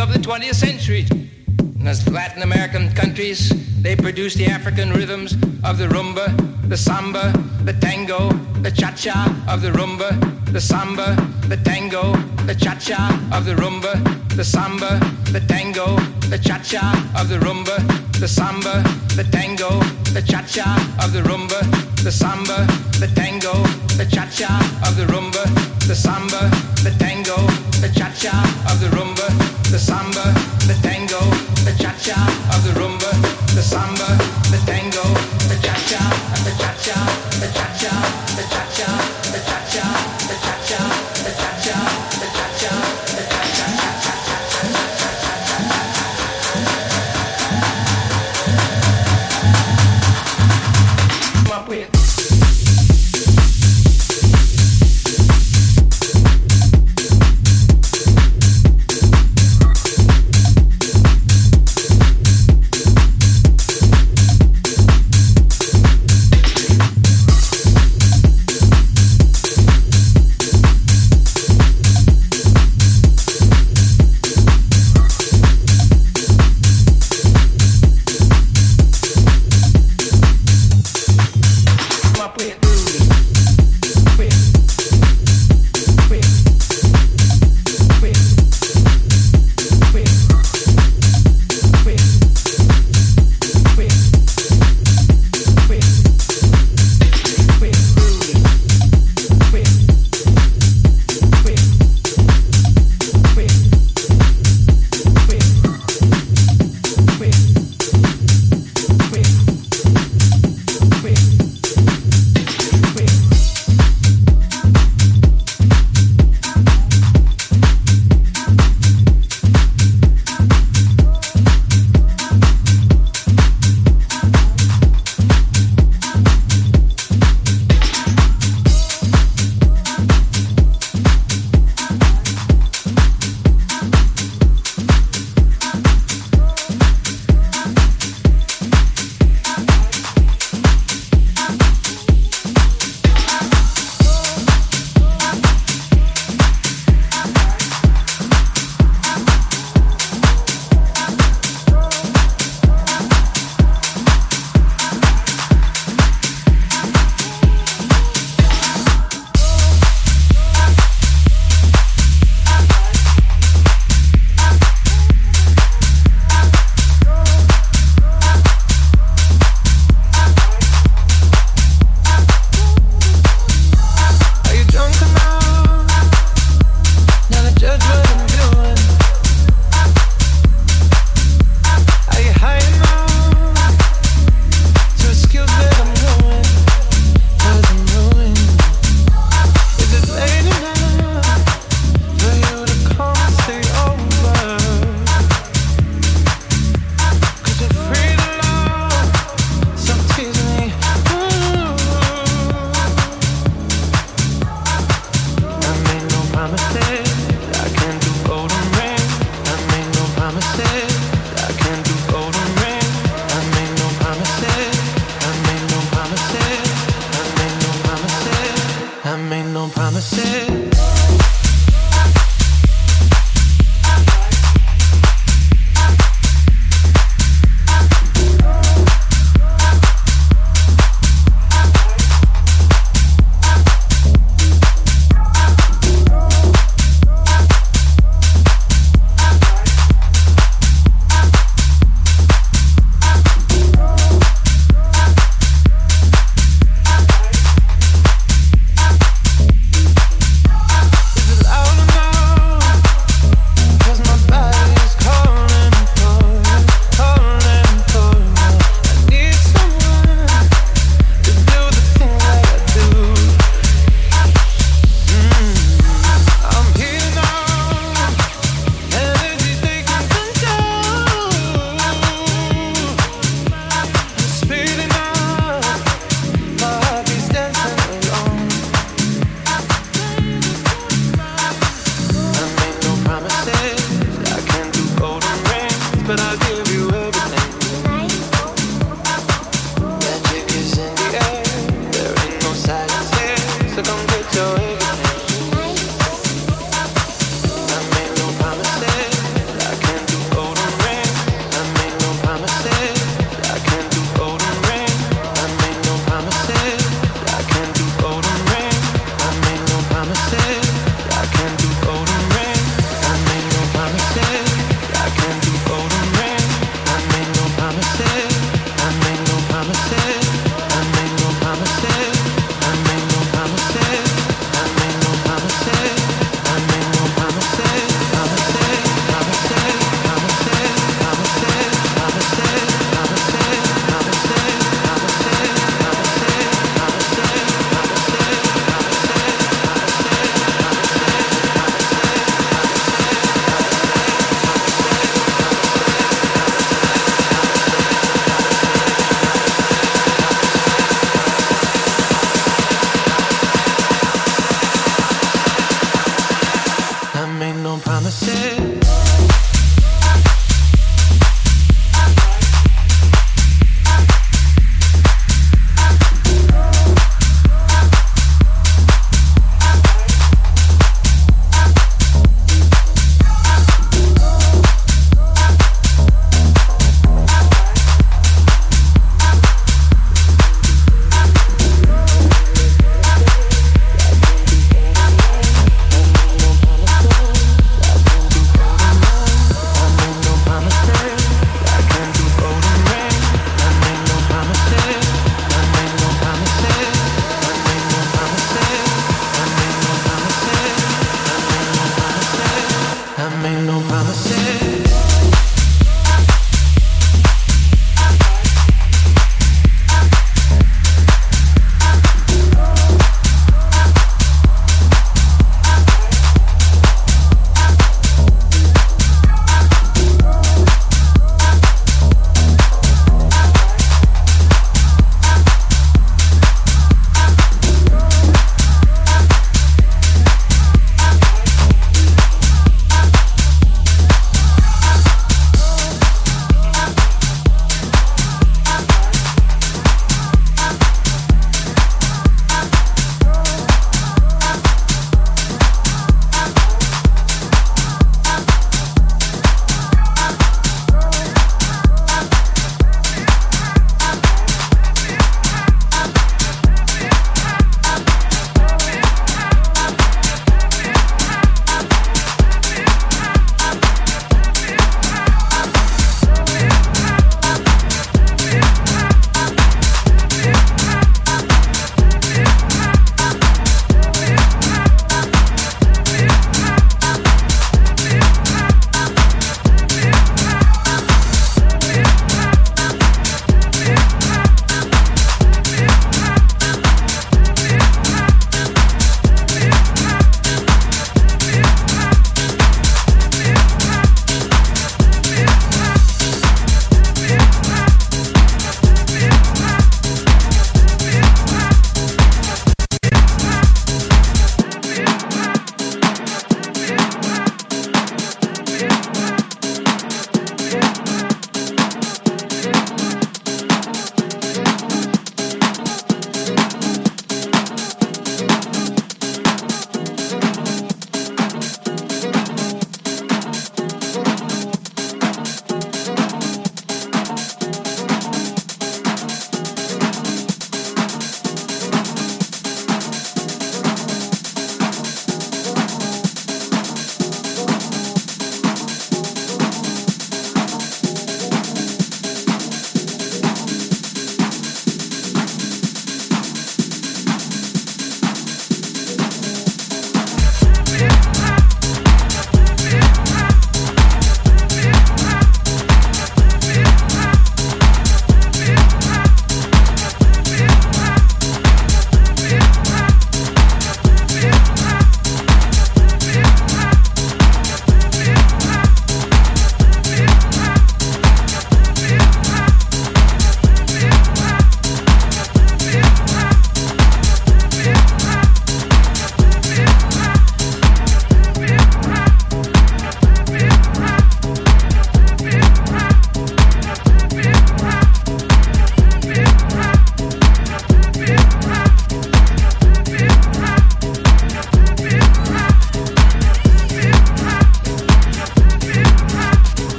of the 20th century. And as Latin American countries, they produce the African rhythms of the rumba, the samba, the tango, the cha-cha of the rumba, the samba, the tango, the cha-cha of the rumba, the samba, the tango, the cha-cha of the rumba, the samba, the tango, the cha-cha of the rumba, the samba, the tango, the cha-cha of the rumba, the samba, samba.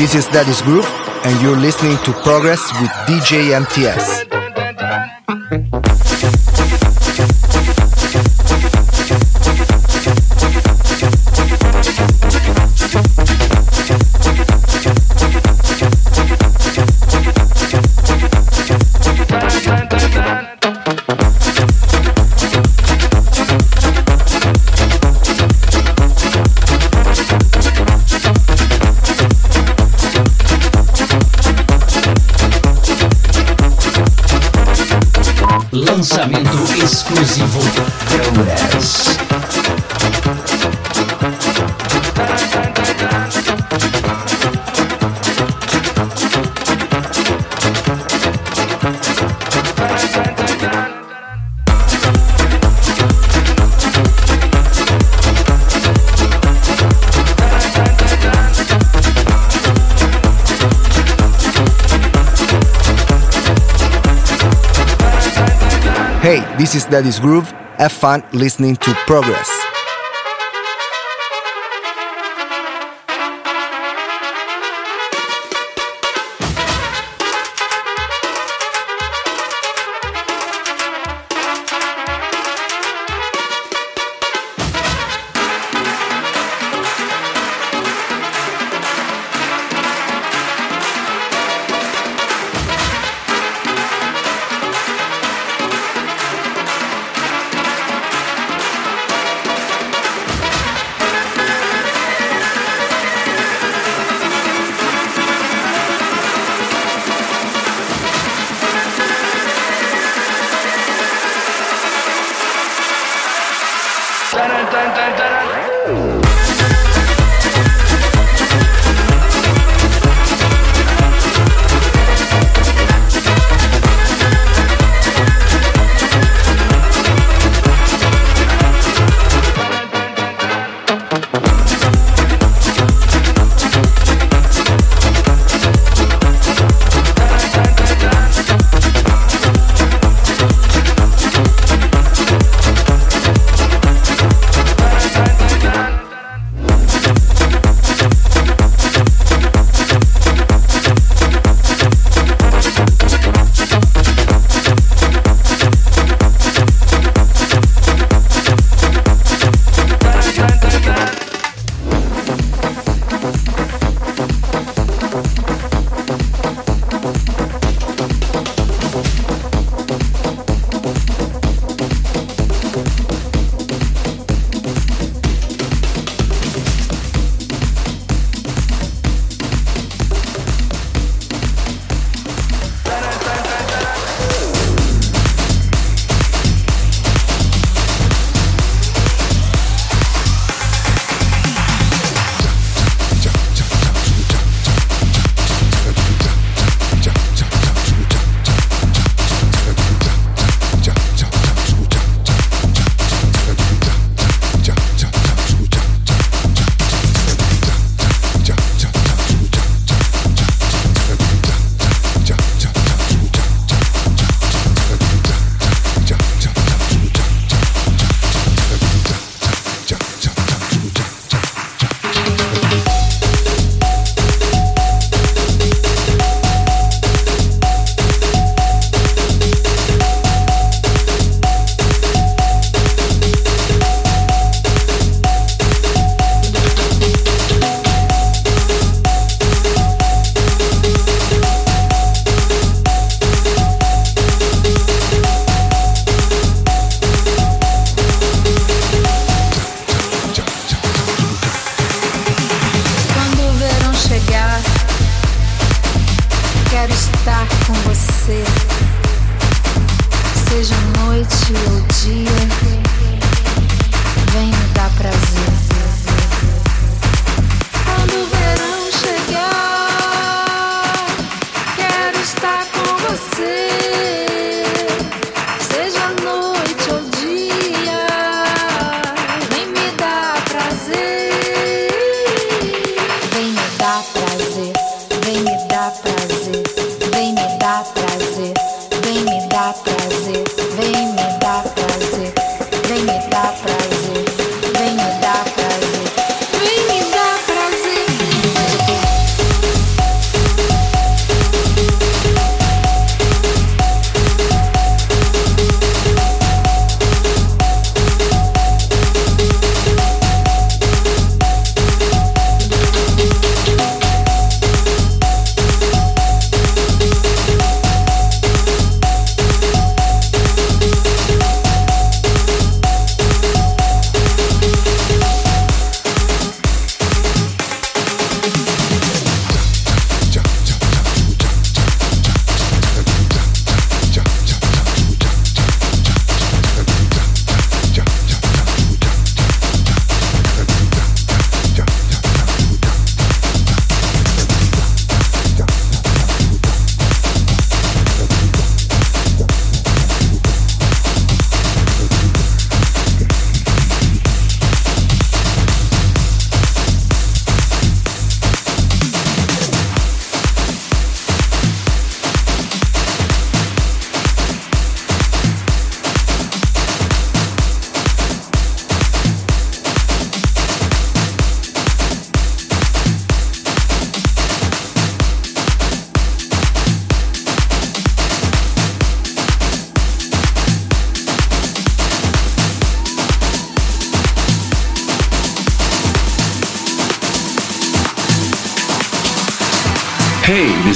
This is Daddy's Groove, and you're listening to Progress with DJ MTS. Hey, this Groove. Have fun listening to Progress.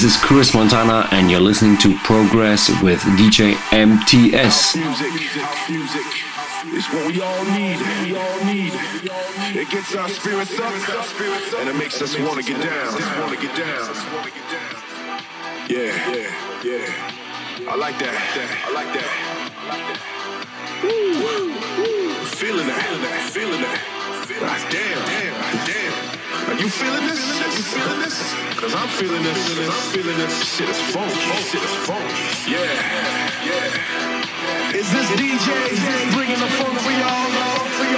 This is Chris Montana, and you're listening to Progress with DJ MTS. Music, music is what we all need. We all need. It gets our spirits up, and it makes us want to get down. Want to get down. Yeah, yeah, yeah. I like that. I like that. Woo, Feeling that. Feeling that. Ah, damn, damn, damn. Are you feeling this? Are you feeling this? Cause I'm feeling this. I'm feeling this. Shit is funk. Shit is funk. Yeah. Yeah. Is this DJ bringing the funk for y'all?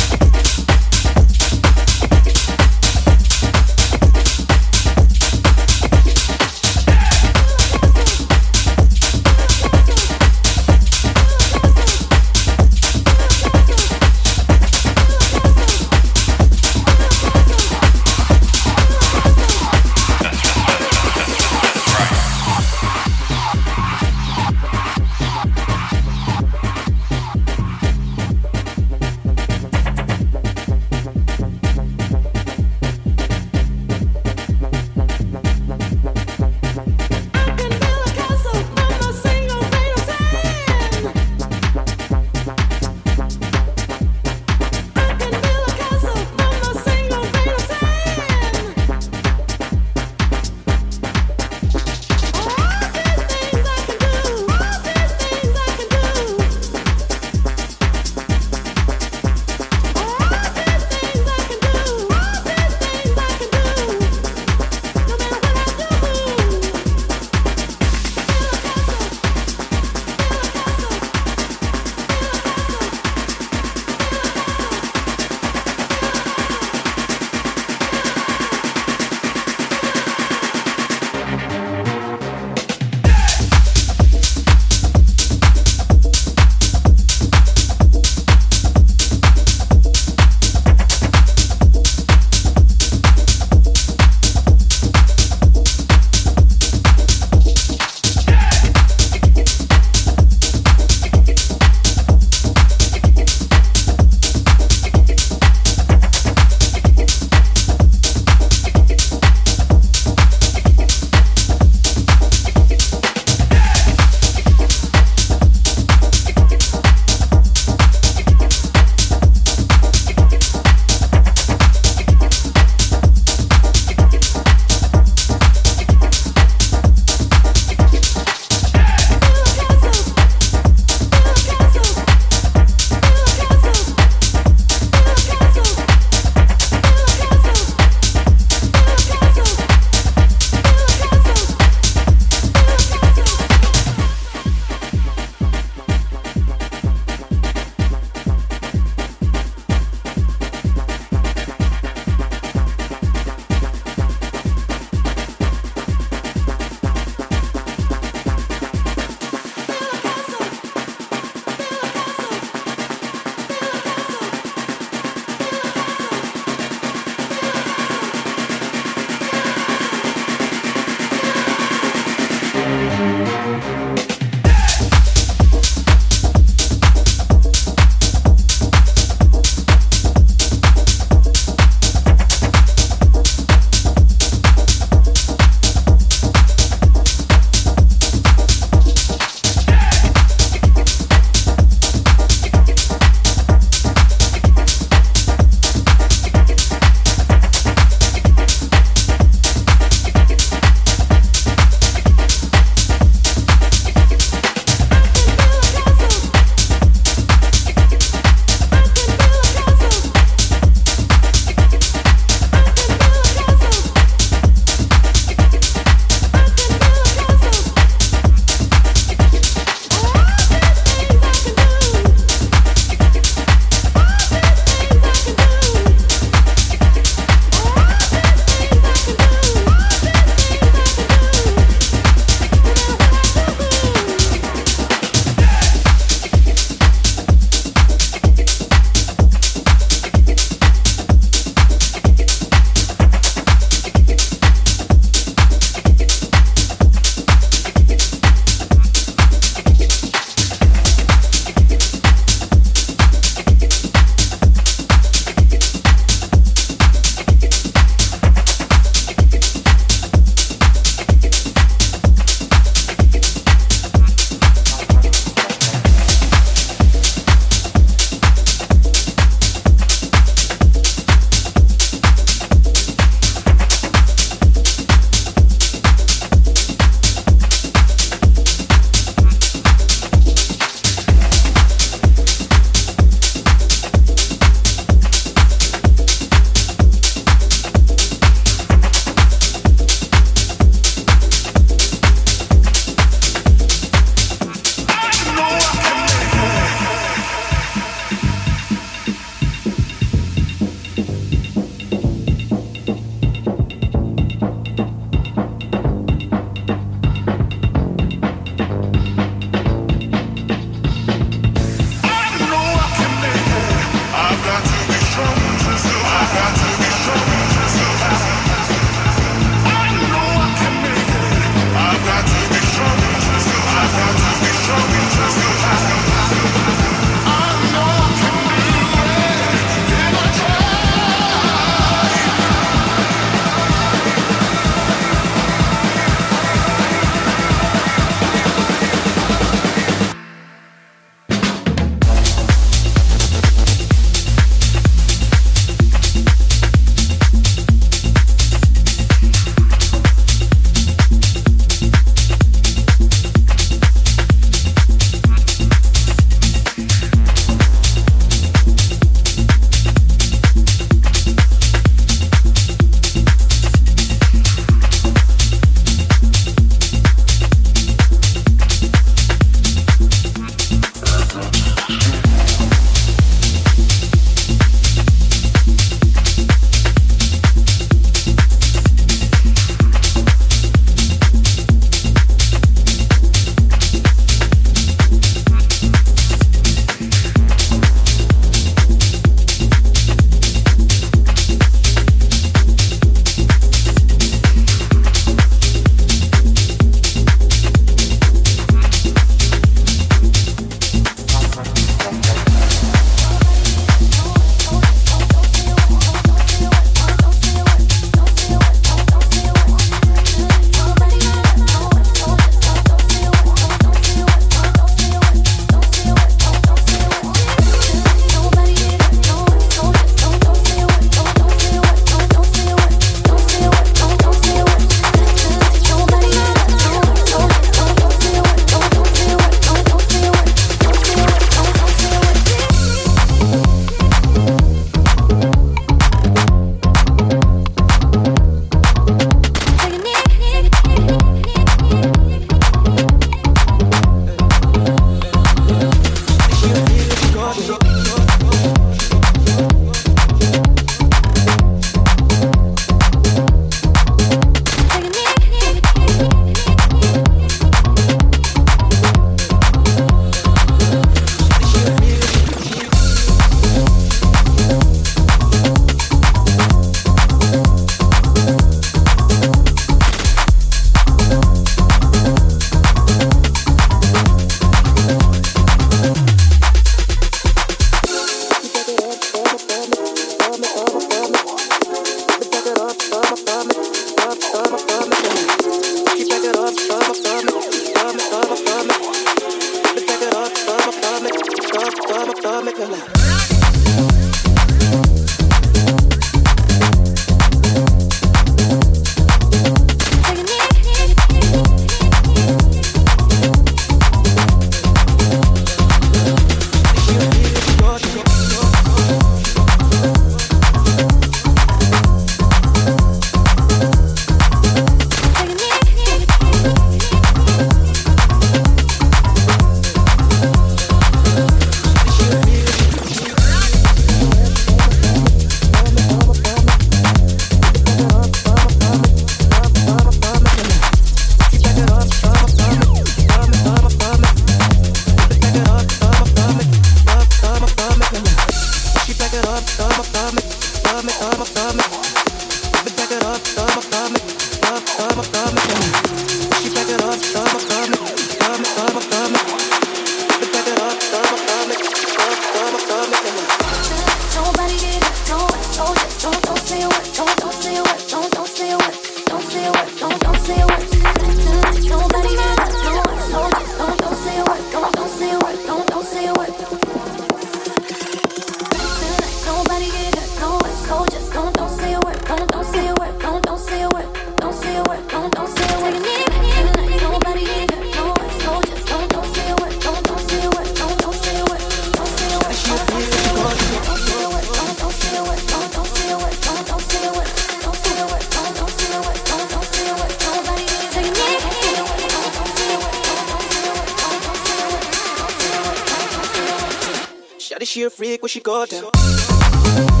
She a freak when she go down.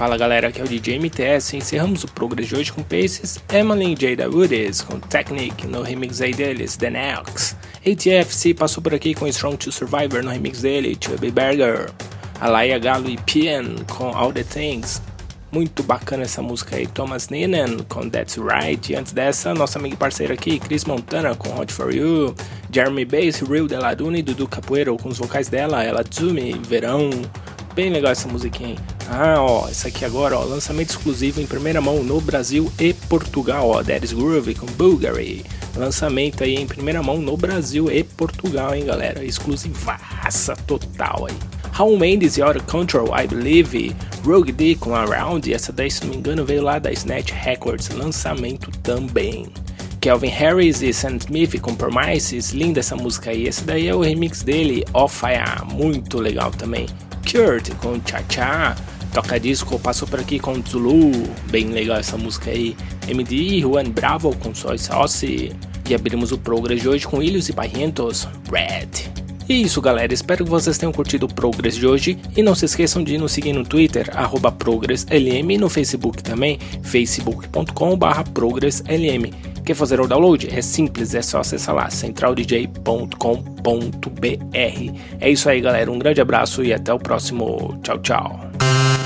Fala galera, aqui é o DJ MTS. Encerramos o Progress de hoje com Paces, Emily J. da Woods com Technique no remix aí deles, The Next. ATFC passou por aqui com Strong to Survivor no remix dele, Chubby Burger. Alaya Galo e Pian com All the Things. Muito bacana essa música aí. Thomas Ninen com That's Right. E antes dessa, nossa amiga e aqui, Chris Montana com Hot For You. Jeremy Bass, Real de la Duna e Dudu Capoeira com os vocais dela, Ela Tsumi, Verão. Bem legal essa musiquinha, hein? Ah, ó, essa aqui agora, ó, lançamento exclusivo em primeira mão no Brasil e Portugal, ó, Daddy's Groove com Bulgari. Lançamento aí em primeira mão no Brasil e Portugal, hein, galera? Exclusivaça total aí. Raul Mendes e Out of Control, I Believe, Rogue D com Around, essa daí, se não me engano, veio lá da Snatch Records, lançamento também. Kelvin Harris e Sam Smith com Promises, linda essa música aí, esse daí é o remix dele, Off Fire, muito legal também. Kurt com Cha Cha, Toca Disco passou por aqui com Zulu, bem legal essa música aí. MD Juan Bravo com Soy Sauce. E abrimos o Progress de hoje com Ilhos e Barrientos, Red. E isso galera, espero que vocês tenham curtido o Progress de hoje e não se esqueçam de nos seguir no Twitter, ProgressLM e no Facebook também, facebook.com.br ProgressLM. Quer fazer o download? É simples, é só acessar lá, centraldj.com.br. É isso aí galera, um grande abraço e até o próximo. Tchau, tchau.